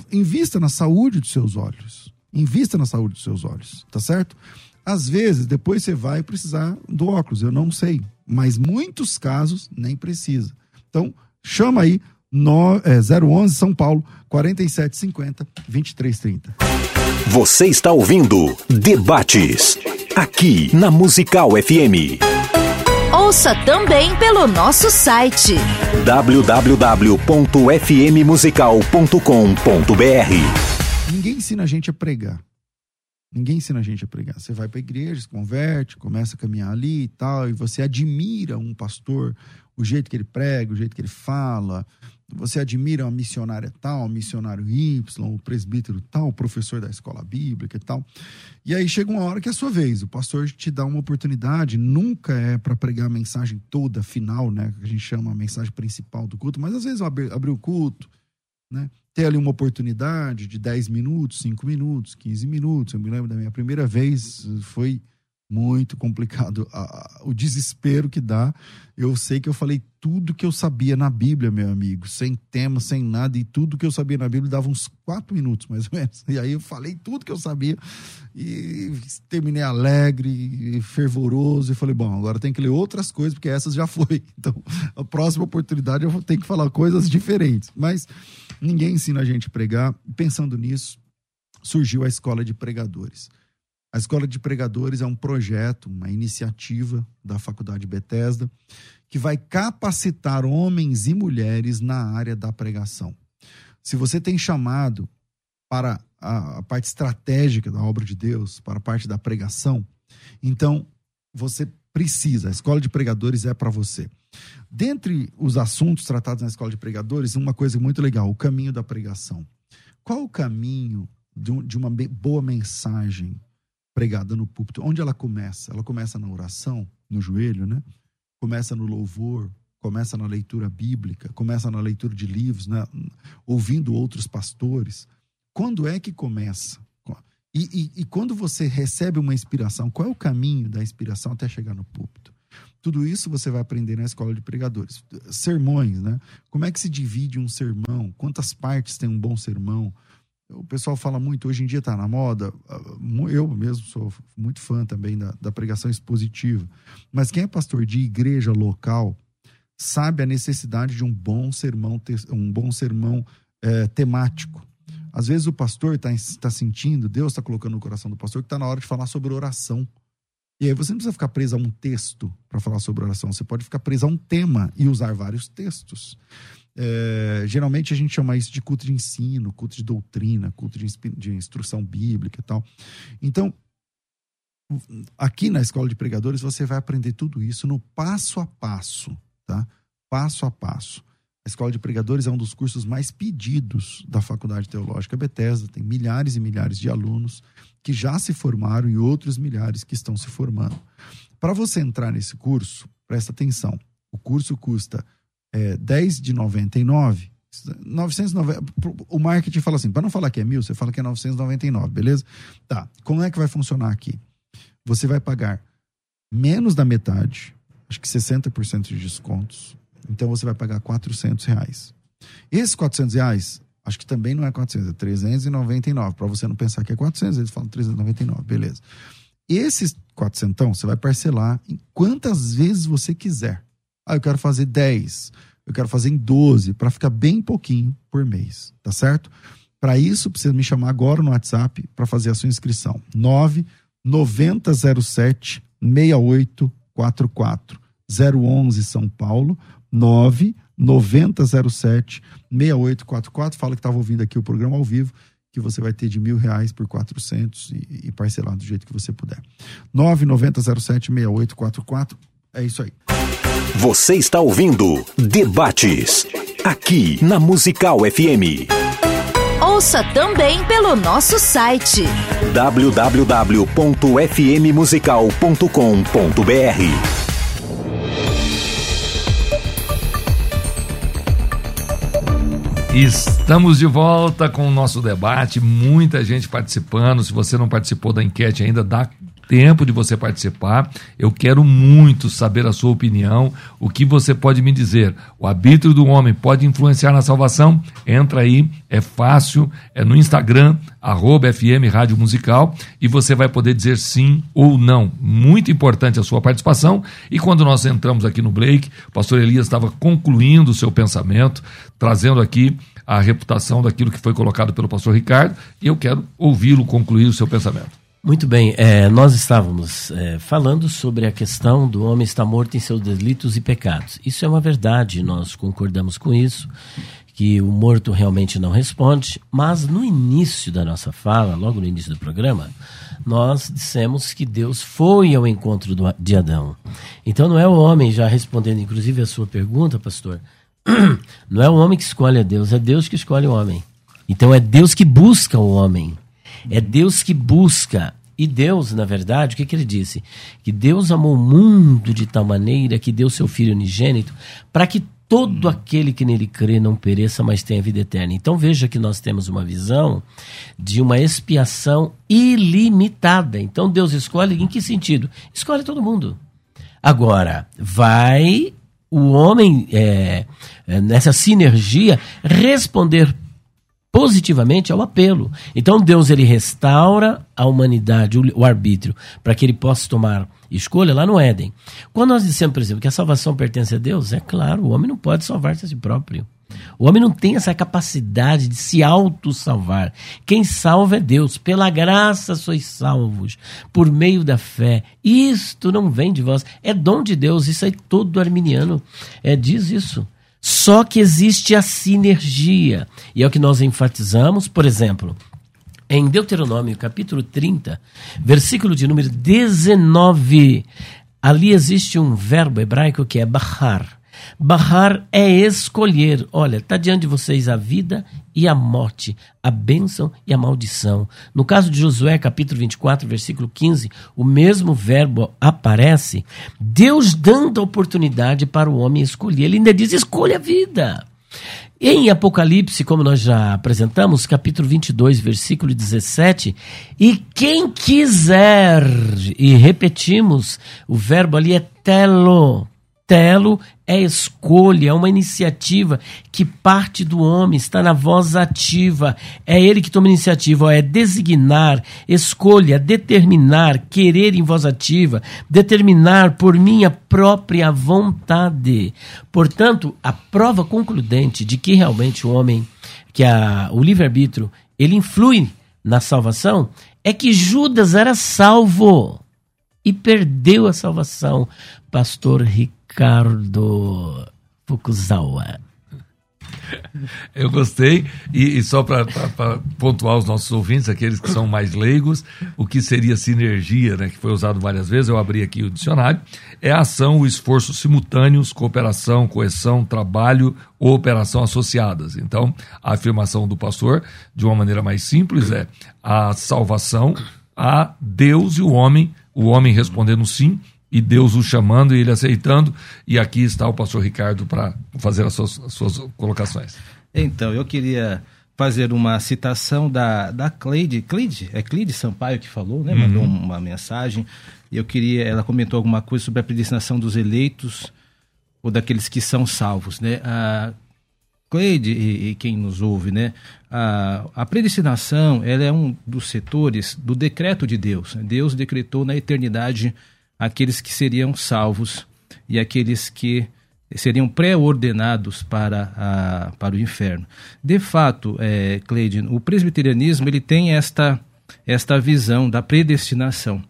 S4: invista na saúde dos seus olhos. Invista na saúde dos seus olhos, tá certo? Às vezes, depois você vai precisar do óculos, eu não sei. Mas muitos casos nem precisa. Então, chama aí no, é, 011 São Paulo 4750 2330.
S7: Você está ouvindo Debates, aqui na Musical FM.
S8: Ouça também pelo nosso site
S7: www.fmmusical.com.br
S4: Ninguém ensina a gente a pregar. Ninguém ensina a gente a pregar. Você vai para a igreja, se converte, começa a caminhar ali e tal, e você admira um pastor, o jeito que ele prega, o jeito que ele fala. Você admira uma missionária tal, um missionário Y, o presbítero tal, o professor da escola bíblica e tal. E aí chega uma hora que é a sua vez. O pastor te dá uma oportunidade, nunca é para pregar a mensagem toda, final, né? Que a gente chama a mensagem principal do culto, mas às vezes abrir o culto, né? Ter ali uma oportunidade de 10 minutos, 5 minutos, 15 minutos. Eu me lembro da minha primeira vez, foi muito complicado. o desespero que dá. Eu sei que eu falei tudo que eu sabia na Bíblia, meu amigo, sem tema, sem nada, e tudo que eu sabia na Bíblia dava uns quatro minutos, mais ou menos. E aí eu falei tudo que eu sabia e terminei alegre, fervoroso, e falei, bom, agora tem que ler outras coisas, porque essas já foi. Então, a próxima oportunidade eu vou ter que falar coisas diferentes. Mas ninguém ensina a gente a pregar. Pensando nisso, surgiu a escola de pregadores. A Escola de Pregadores é um projeto, uma iniciativa da Faculdade Bethesda que vai capacitar homens e mulheres na área da pregação. Se você tem chamado para a, parte estratégica da obra de Deus, para a parte da pregação, então você precisa, a Escola de Pregadores é para você. Dentre os assuntos tratados na Escola de Pregadores, uma coisa muito legal, o caminho da pregação. Qual o caminho de uma boa mensagem pregada no púlpito. Onde ela começa? Ela começa na oração, no joelho, né? Começa no louvor, começa na leitura bíblica, começa na leitura de livros, né? ouvindo outros pastores. Quando é que começa? E, e, e, quando você recebe uma inspiração, qual é o caminho da inspiração até chegar no púlpito? Tudo isso você vai aprender na escola de pregadores. Sermões, né? Como é que se divide um sermão? Quantas partes tem um bom sermão? O pessoal fala muito, hoje em dia está na moda. Ah, eu mesmo sou muito fã também da, da pregação expositiva. Mas quem é pastor de igreja local sabe a necessidade de um bom sermão, um bom sermão é, temático. Às vezes o pastor está tá sentindo, Deus está colocando no coração do pastor que está na hora de falar sobre oração. E aí você não precisa ficar preso a um texto para falar sobre oração, você pode ficar preso a um tema e usar vários textos. É, geralmente a gente chama isso de culto de ensino, culto de doutrina, culto de, de instrução bíblica e tal. Então, aqui na escola de pregadores você vai aprender tudo isso no passo a passo, tá? Passo a passo. Escola de pregadores é um dos cursos mais pedidos da Faculdade Teológica Bethesda, tem milhares e milhares de alunos que já se formaram e outros milhares que estão se formando. Para você entrar nesse curso, presta atenção. O curso custa é, 10 de 99, 990, o marketing fala assim, para não falar que é mil, você fala que é 999, beleza? Tá, como é que vai funcionar aqui? Você vai pagar menos da metade, acho que 60% de descontos, então você vai pagar 400 reais. Esses 400 reais, acho que também não é 400, é 399, para você não pensar que é 400, eles falam 399, beleza. Esses 400, você vai parcelar em quantas vezes você quiser. Ah, eu quero fazer 10, eu quero fazer em 12, para ficar bem pouquinho por mês, tá certo? Para isso, precisa me chamar agora no WhatsApp para fazer a sua inscrição. 9 9007 6844 011 São Paulo 9 9007 6844. Fala que estava ouvindo aqui o programa ao vivo, que você vai ter de mil reais por 400 e, e parcelar do jeito que você puder. 9 9007 6844. É isso aí.
S7: Você está ouvindo Debates, aqui na Musical FM.
S8: Ouça também pelo nosso site
S7: www.fmmusical.com.br.
S1: Estamos de volta com o nosso debate, muita gente participando. Se você não participou da enquete ainda, dá tempo de você participar. Eu quero muito saber a sua opinião. O que você pode me dizer? O arbítrio do homem pode influenciar na salvação? Entra aí, é fácil, é no Instagram, arroba FM Rádio Musical, e você vai poder dizer sim ou não. Muito importante a sua participação. E quando nós entramos aqui no break, o pastor Elias estava concluindo o seu pensamento, trazendo aqui a reputação daquilo que foi colocado pelo pastor Ricardo, e eu quero ouvi-lo concluir o seu pensamento.
S2: Muito bem, é, nós estávamos é, falando sobre a questão do homem estar morto em seus delitos e pecados. Isso é uma verdade, nós concordamos com isso, que o morto realmente não responde, mas no início da nossa fala, logo no início do programa, nós dissemos que Deus foi ao encontro do, de Adão. Então não é o homem, já respondendo inclusive a sua pergunta, pastor, não é o homem que escolhe a Deus, é Deus que escolhe o homem. Então é Deus que busca o homem. É Deus que busca. E Deus, na verdade, o que, que ele disse? Que Deus amou o mundo de tal maneira que deu seu Filho unigênito para que todo aquele que nele crê não pereça, mas tenha vida eterna. Então veja que nós temos uma visão de uma expiação ilimitada. Então Deus escolhe em que sentido? Escolhe todo mundo. Agora, vai o homem, é, é, nessa sinergia, responder positivamente ao apelo. Então Deus ele restaura a humanidade, o, arbítrio, para que ele possa tomar escolha lá no Éden. Quando nós dissemos, por exemplo, que a salvação pertence a Deus, é claro, o homem não pode salvar-se a si próprio. O homem não tem essa capacidade de se auto-salvar. Quem salva é Deus. Pela graça sois salvos, por meio da fé. Isto não vem de vós, é dom de Deus. Isso aí todo arminiano é, diz isso. Só que existe a sinergia. E é o que nós enfatizamos, por exemplo, em Deuteronômio, capítulo 30, versículo de número 19. Ali existe um verbo hebraico que é bahar Barrar é escolher. Olha, está diante de vocês a vida e a morte, a bênção e a maldição. No caso de Josué, capítulo 24, versículo 15, o mesmo verbo aparece, Deus dando oportunidade para o homem escolher. Ele ainda diz: escolha a vida. Em Apocalipse, como nós já apresentamos, capítulo 22, versículo 17, e quem quiser, e repetimos, o verbo ali é telo, Telo é escolha, é uma iniciativa que parte do homem, está na voz ativa. É ele que toma iniciativa, é designar, escolha, determinar, querer em voz ativa, determinar por minha própria vontade. Portanto, a prova concludente de que realmente o homem, que a, o livre-arbítrio, ele influi na salvação, é que Judas era salvo e perdeu a salvação. Pastor Ricardo Fukuzawa.
S1: Eu gostei, e, e só para pontuar os nossos ouvintes, aqueles que são mais leigos, o que seria sinergia, né, que foi usado várias vezes, eu abri aqui o dicionário, é a ação, o esforço simultâneos, cooperação, coesão, trabalho ou operação associadas. Então, a afirmação do pastor, de uma maneira mais simples, é a salvação a Deus e o homem, o homem respondendo sim e Deus o chamando e ele aceitando. E aqui está o pastor Ricardo para fazer as suas, as suas, colocações.
S3: Então, eu queria fazer uma citação da, da Cleide. Cleide? É Cleide Sampaio que falou, né? Mandou uhum. uma mensagem. Eu queria. Ela comentou alguma coisa sobre a predestinação dos eleitos ou daqueles que são salvos, né? A Cleide e, e quem nos ouve, né? A, a predestinação ela é um dos setores do decreto de Deus. Deus decretou na eternidade aqueles que seriam salvos e aqueles que seriam pré-ordenados para, a, para o inferno. De fato, é, Cleide, o presbiterianismo ele tem esta, esta visão da predestinação.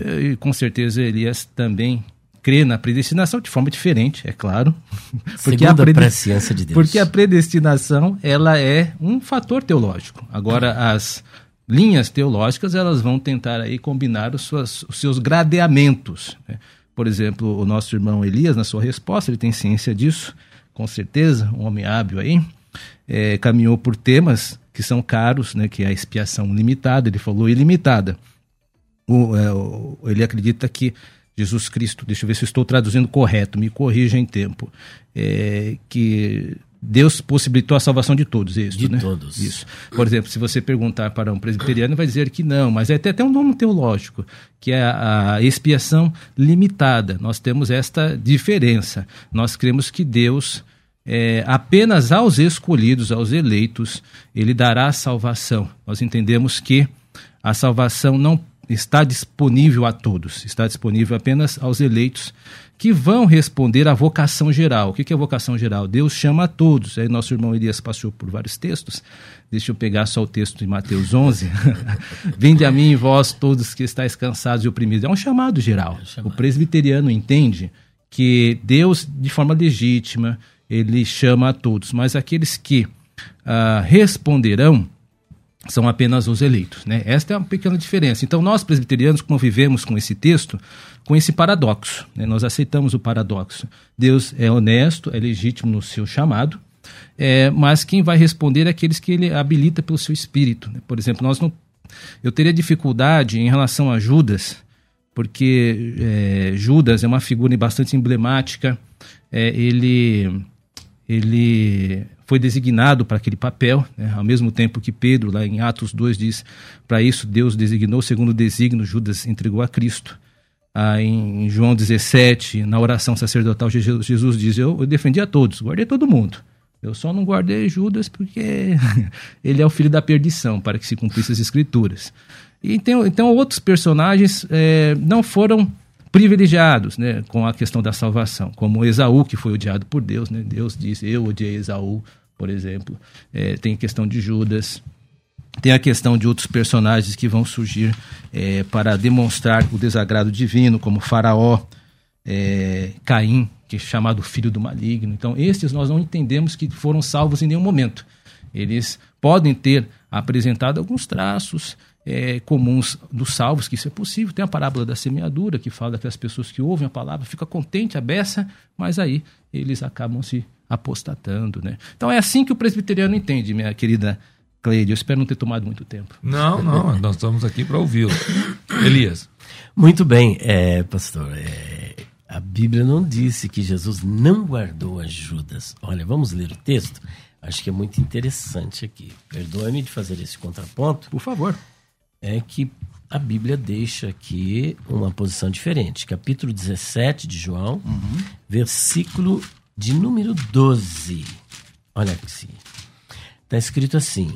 S3: E com certeza Elias também crê na predestinação de forma diferente, é claro.
S2: Porque Segundo a, predest... de Deus.
S3: Porque a predestinação ela é um fator teológico. Agora, as linhas teológicas elas vão tentar aí combinar os, suas, os seus gradeamentos. Né? Por exemplo, o nosso irmão Elias, na sua resposta, ele tem ciência disso, com certeza, um homem hábil aí, é, caminhou por temas que são caros, né, que é a expiação limitada, ele falou ilimitada. O, é, o, ele acredita que Jesus Cristo, deixa eu ver se estou traduzindo correto, me corrija em tempo, é, que Deus possibilitou a salvação de todos, isso,
S2: de
S3: né?
S2: todos.
S3: Isso. Por exemplo, se você perguntar para um presbiteriano, vai dizer que não, mas é até, até um nome teológico, que é a, a expiação limitada. Nós temos esta diferença. Nós cremos que Deus, é, apenas aos escolhidos, aos eleitos, ele dará a salvação. Nós entendemos que a salvação não está disponível a todos, está disponível apenas aos eleitos que vão responder à vocação geral. O que é vocação geral? Deus chama a todos. Aí nosso irmão Elias passou por vários textos. Deixa eu pegar só o texto de Mateus 11. Vinde a mim, vós todos que estáis cansados e oprimidos. É um chamado geral. É um chamado. O presbiteriano entende que Deus, de forma legítima, ele chama a todos. Mas aqueles que ah, responderão são apenas os eleitos. Né? Esta é uma pequena diferença. Então, nós presbiterianos convivemos com esse texto, com esse paradoxo. Né? Nós aceitamos o paradoxo. Deus é honesto, é legítimo no seu chamado, é, mas quem vai responder é aqueles que ele habilita pelo seu espírito. Né? Por exemplo, nós não, eu teria dificuldade em relação a Judas, porque é, Judas é uma figura bastante emblemática é, ele, ele foi designado para aquele papel, né? ao mesmo tempo que Pedro, lá em Atos 2, diz: para isso Deus designou, segundo o desígnio, Judas entregou a Cristo. Ah, em João 17, na oração sacerdotal, Jesus, diz: eu, eu defendi a todos, guardei todo mundo. Eu só não guardei Judas porque ele é o filho da perdição, para que se cumprisse as escrituras. E tem, então outros personagens é, não foram privilegiados né, com a questão da salvação, como Esaú, que foi odiado por Deus. Né? Deus disse, eu odiei Esaú, por exemplo. É, tem a questão de Judas. Tem a questão de outros personagens que vão surgir é, para demonstrar o desagrado divino, como Faraó, é, Caim, que é chamado filho do maligno. Então, estes nós não entendemos que foram salvos em nenhum momento. Eles podem ter apresentado alguns traços é, comuns dos salvos, que isso é possível. Tem a parábola da semeadura, que fala que as pessoas que ouvem a palavra ficam contentes, a beça, mas aí eles acabam se apostatando, né? Então é assim que o presbiteriano entende, minha querida Cleide. Eu espero não ter tomado muito tempo.
S1: Não, não, nós estamos aqui para ouvi-lo. Elias.
S2: Muito bem, é, pastor. É, a Bíblia não disse que Jesus não guardou as Judas. Olha, vamos ler o texto? Acho que é muito interessante aqui. Perdoe-me de fazer esse contraponto.
S3: Por favor.
S2: É que a Bíblia deixa aqui uma posição diferente. Capítulo 17 de João, uhum. versículo de número 12. Olha aqui. Está escrito assim: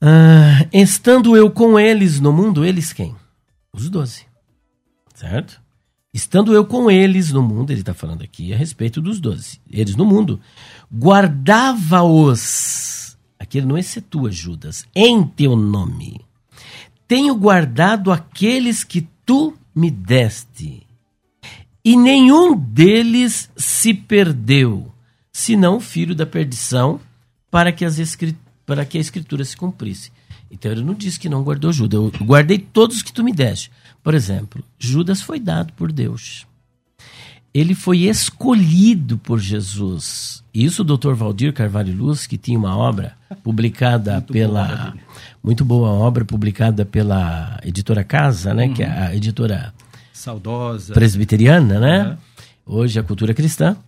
S2: ah, Estando eu com eles no mundo, eles quem? Os doze. Certo? Estando eu com eles no mundo, ele está falando aqui a respeito dos doze. Eles no mundo, guardava-os. Aqui ele não excetua Judas, em teu nome. Tenho guardado aqueles que tu me deste e nenhum deles se perdeu, senão o filho da perdição, para que, as para que a escritura se cumprisse. Então ele não disse que não guardou Judas. Eu guardei todos que tu me deste. Por exemplo, Judas foi dado por Deus. Ele foi escolhido por Jesus. Isso o Dr. Valdir Carvalho Luz, que tinha uma obra publicada muito pela. Boa, muito boa obra publicada pela editora Casa, né? Uhum. Que é a editora
S3: saudosa
S2: presbiteriana, né? Hoje a cultura cristã.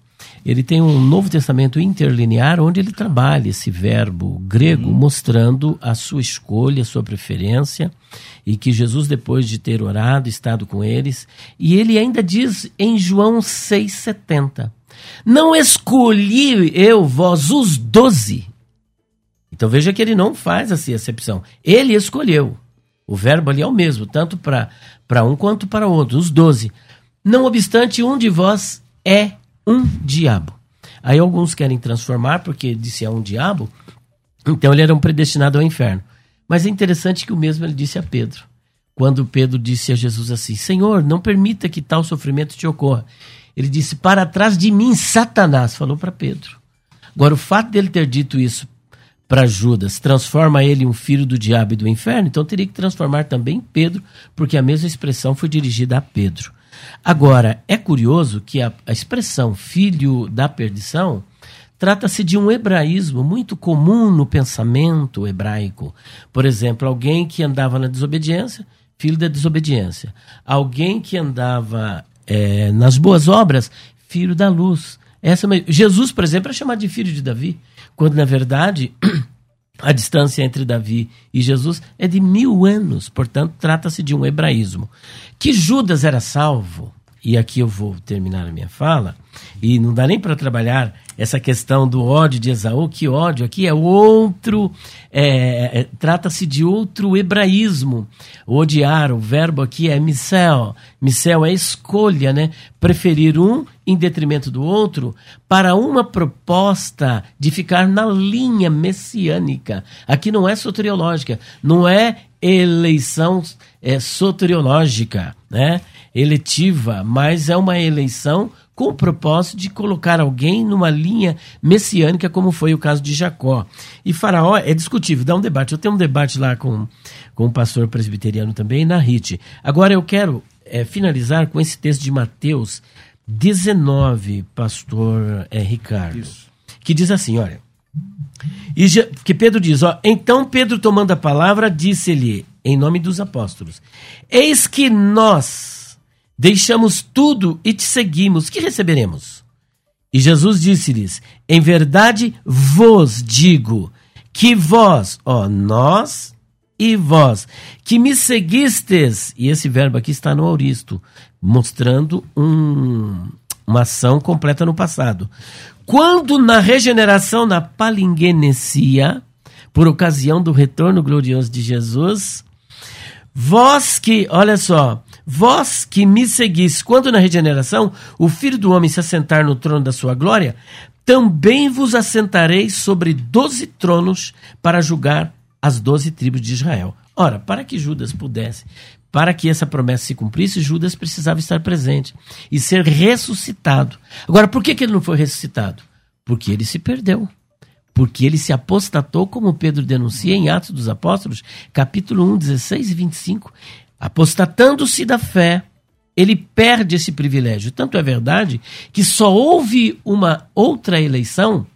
S2: Ele tem um Novo Testamento interlinear onde ele trabalha esse verbo grego uhum. mostrando a sua escolha, a sua preferência e que Jesus depois de ter orado, estado com eles, e ele ainda diz em João 6:70: Não escolhi eu vós os doze. Então veja que ele não faz essa acepção. Ele escolheu. O verbo ali é o mesmo, tanto para para um quanto para outro, os doze. Não obstante, um de vós é um diabo. Aí alguns querem transformar, porque disse é um diabo, então ele era um predestinado ao inferno. Mas é interessante que o mesmo ele disse a Pedro. Quando Pedro disse a Jesus assim: Senhor, não permita que tal sofrimento te ocorra. Ele disse: Para trás de mim, Satanás, falou para Pedro. Agora, o fato dele ter dito isso para Judas transforma ele em um filho do diabo e do inferno, então teria que transformar também Pedro, porque a mesma expressão foi dirigida a Pedro. Agora, é curioso que a, a expressão filho da perdição trata-se de um hebraísmo muito comum no pensamento hebraico. Por exemplo, alguém que andava na desobediência, filho da desobediência. Alguém que andava é, nas boas obras, filho da luz. Essa, Jesus, por exemplo, é chamado de filho de Davi quando na verdade a distância entre Davi e Jesus é de mil anos, portanto, trata-se de um hebraísmo. Que Judas era salvo, e aqui eu vou terminar a minha fala, e não dá nem para trabalhar essa questão do ódio de Esaú, que ódio aqui é outro, é, é, trata-se de outro hebraísmo. Odiar, o verbo aqui é missel. Missel é escolha, né? Preferir um em detrimento do outro para uma proposta de ficar na linha messiânica. Aqui não é soteriológica, não é eleição é, soteriológica, né? Eletiva, mas é uma eleição com o propósito de colocar alguém numa linha messiânica, como foi o caso de Jacó. E Faraó é discutível, dá um debate. Eu tenho um debate lá com, com um pastor presbiteriano também, na RIT. Agora eu quero é, finalizar com esse texto de Mateus 19, pastor é, Ricardo, Isso. que diz assim: olha. E já, que Pedro diz, ó, então Pedro tomando a palavra, disse-lhe, em nome dos apóstolos: Eis que nós Deixamos tudo e te seguimos. Que receberemos? E Jesus disse-lhes: Em verdade vos digo que vós, ó, nós e vós, que me seguistes, e esse verbo aqui está no auristo, mostrando um, uma ação completa no passado. Quando na regeneração na palingenesia, por ocasião do retorno glorioso de Jesus, vós que, olha só, vós que me seguis, quando na regeneração o Filho do Homem se assentar no trono da sua glória, também vos assentarei sobre doze tronos para julgar as doze tribos de Israel. Ora, para que Judas pudesse, para que essa promessa se cumprisse, Judas precisava estar presente e ser ressuscitado. Agora, por que, que ele não foi ressuscitado? Porque ele se perdeu. Porque ele se apostatou, como Pedro denuncia em Atos dos Apóstolos, capítulo 1, 16 e 25. Apostatando-se da fé, ele perde esse privilégio. Tanto é verdade que só houve uma outra eleição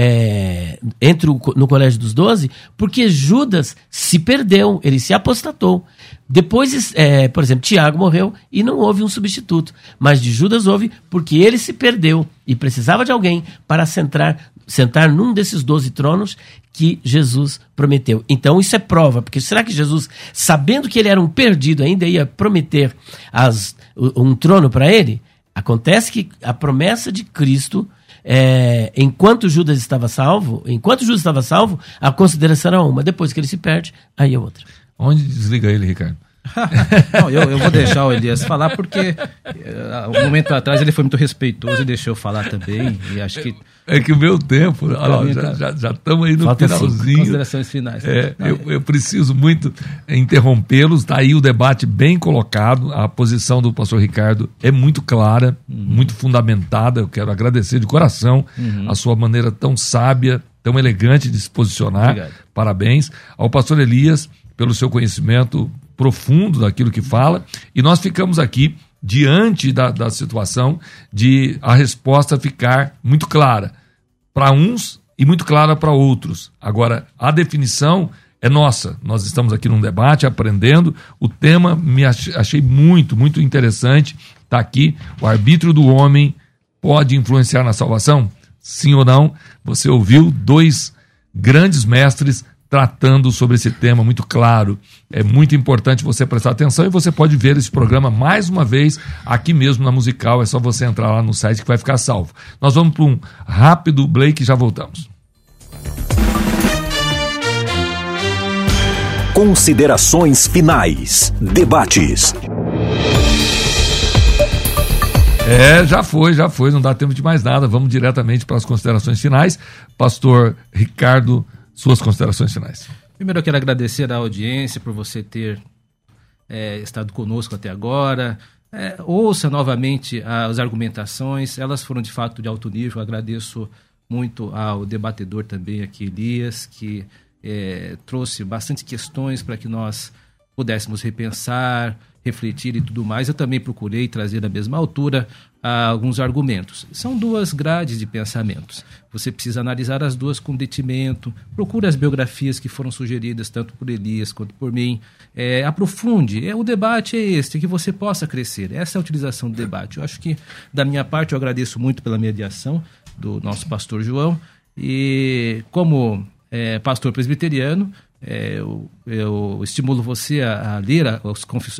S2: é, entre o, no Colégio dos Doze, porque Judas se perdeu, ele se apostatou. Depois, é, por exemplo, Tiago morreu e não houve um substituto. Mas de Judas houve porque ele se perdeu e precisava de alguém para sentar, sentar num desses doze tronos que Jesus prometeu. Então isso é prova, porque será que Jesus, sabendo que ele era um perdido, ainda ia prometer as, um trono para ele? Acontece que a promessa de Cristo é, enquanto Judas estava salvo, enquanto Judas estava salvo, a consideração era uma. Depois que ele se perde, aí é outra.
S1: Onde desliga ele, Ricardo?
S3: Não, eu, eu, vou deixar o Elias falar porque uh, um momento atrás ele foi muito respeitoso e deixou eu falar também. E acho que.
S1: É que o meu tempo, ó, já estamos aí no Falta finalzinho.
S3: Considerações finais.
S1: É, eu, eu, preciso muito interrompê-los. Está aí o debate bem colocado. A posição do pastor Ricardo é muito clara, uhum. muito fundamentada. Eu quero agradecer de coração uhum. a sua maneira tão sábia, tão elegante de se posicionar. Obrigado. Parabéns. Ao pastor Elias, pelo seu conhecimento profundo daquilo que fala, e nós ficamos aqui diante da, da situação de a resposta ficar muito clara para uns e muito clara para outros. Agora, a definição é nossa. Nós estamos aqui num debate, aprendendo. O tema me achei muito, muito interessante. Está aqui. O arbítrio do homem pode influenciar na salvação? Sim ou não? Você ouviu dois grandes mestres tratando sobre esse tema muito claro. É muito importante você prestar atenção e você pode ver esse programa mais uma vez aqui mesmo na Musical. É só você entrar lá no site que vai ficar salvo. Nós vamos para um rápido break e já voltamos.
S7: Considerações finais. Debates.
S1: É, já foi, já foi, não dá tempo de mais nada. Vamos diretamente para as considerações finais. Pastor Ricardo suas considerações finais.
S3: Primeiro eu quero agradecer à audiência por você ter é, estado conosco até agora. É, ouça novamente as argumentações, elas foram de fato de alto nível. Agradeço muito ao debatedor também aqui, Elias, que é, trouxe bastante questões para que nós pudéssemos repensar, refletir e tudo mais. Eu também procurei trazer da mesma altura alguns argumentos. São duas grades de pensamentos. Você precisa analisar as duas com detimento, procure as biografias que foram sugeridas tanto por Elias quanto por mim, é, aprofunde. É, o debate é este, que você possa crescer. Essa é a utilização do debate. Eu acho que, da minha parte, eu agradeço muito pela mediação do nosso pastor João e, como é, pastor presbiteriano, é, eu, eu, estimulo você a, a ler a,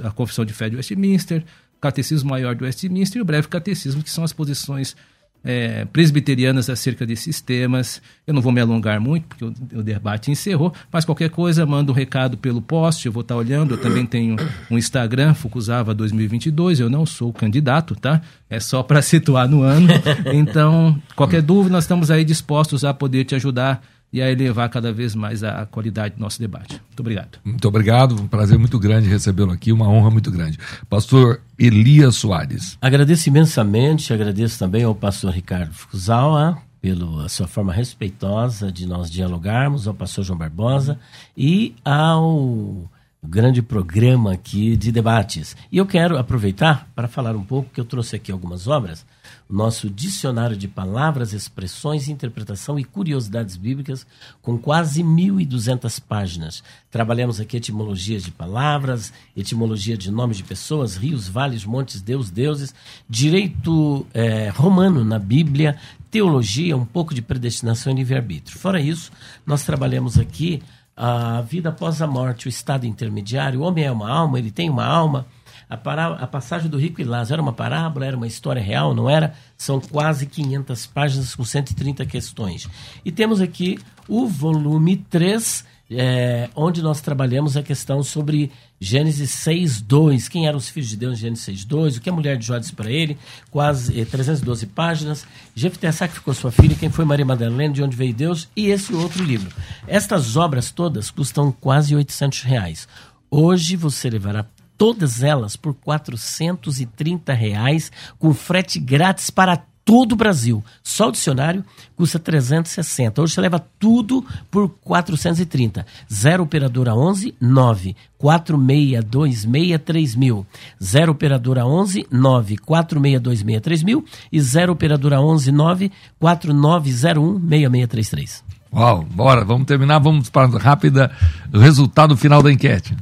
S3: a Confissão de Fé de Westminster, Catecismo Maior de Westminster e o Breve Catecismo, que são as posições é, presbiterianas acerca desses temas. Eu não vou me alongar muito, porque o, o, debate encerrou, mas qualquer coisa, manda um recado pelo post, eu vou estar olhando. Eu também tenho um Instagram, Fukuzava 2022, eu não sou candidato, tá? É só para situar no ano. Então, qualquer dúvida, nós estamos aí dispostos a poder te ajudar e a elevar cada vez mais a qualidade do nosso debate. Muito obrigado.
S1: Muito obrigado, um prazer muito grande recebê-lo aqui, uma honra muito grande. Pastor Elias Soares.
S2: Agradeço imensamente, agradeço também ao pastor Ricardo Fuzawa pela sua forma respeitosa de nós dialogarmos, ao pastor João Barbosa e ao grande programa aqui de debates. E eu quero aproveitar para falar um pouco, que eu trouxe aqui algumas obras, nosso dicionário de palavras, expressões, interpretação e curiosidades bíblicas, com quase 1.200 páginas. Trabalhamos aqui etimologias de palavras, etimologia de nomes de pessoas, rios, vales, montes, deus, deuses, direito é, romano na Bíblia, teologia, um pouco de predestinação e livre-arbítrio. Fora isso, nós trabalhamos aqui a vida após a morte, o estado intermediário. O homem é uma alma, ele tem uma alma. A, pará a passagem do rico e Lázaro era uma parábola, era uma história real, não era? São quase 500 páginas com 130 questões. E temos aqui o volume 3, é, onde nós trabalhamos a questão sobre Gênesis 6.2, quem eram os filhos de Deus em Gênesis 6.2, o que a mulher de Jó disse para ele, quase eh, 312 páginas, Jefté sacrificou sua filha, quem foi Maria Madalena, de onde veio Deus, e esse outro livro. Estas obras todas custam quase 800 reais. Hoje você levará todas elas por 430 reais, com frete grátis para todo o Brasil. Só o dicionário custa 360. Hoje você leva tudo por 430. 0 operadora 11 9 4626 mil. 0 operadora 11 9 4626 mil e 0 operadora 11 9 4901 6633.
S1: Uau, bora, vamos terminar, vamos para rápida resultado final da enquete.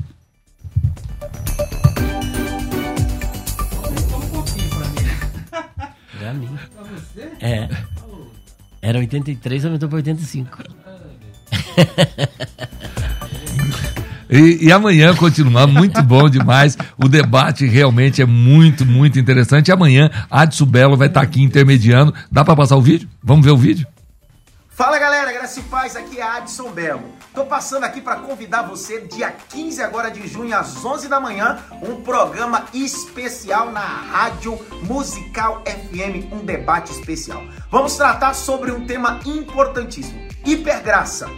S2: É. Era 83, aumentou para 85.
S1: E, e, amanhã continua muito bom demais. O debate realmente é muito, muito interessante. E amanhã, Adson Belo vai estar aqui intermediando. Dá para passar o vídeo? Vamos ver o vídeo?
S5: Fala galera, graça e paz, aqui é Adson Belo. Tô passando aqui para convidar você, dia 15 agora de junho, às 11 da manhã, um programa especial na Rádio Musical FM, um debate especial. Vamos tratar sobre um tema importantíssimo: hipergraça,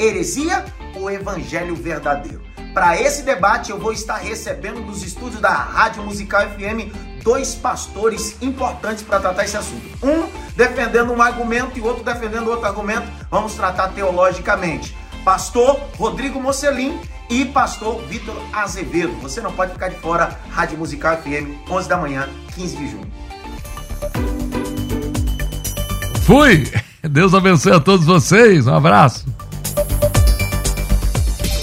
S5: heresia ou evangelho verdadeiro. Para esse debate, eu vou estar recebendo dos estúdios da Rádio Musical FM dois pastores importantes para tratar esse assunto. Um defendendo um argumento e outro defendendo outro argumento. Vamos tratar teologicamente. Pastor Rodrigo Mocelin e pastor Vitor Azevedo. Você não pode ficar de fora. Rádio Musical FM, 11 da manhã, 15 de junho.
S1: Fui! Deus abençoe a todos vocês. Um abraço.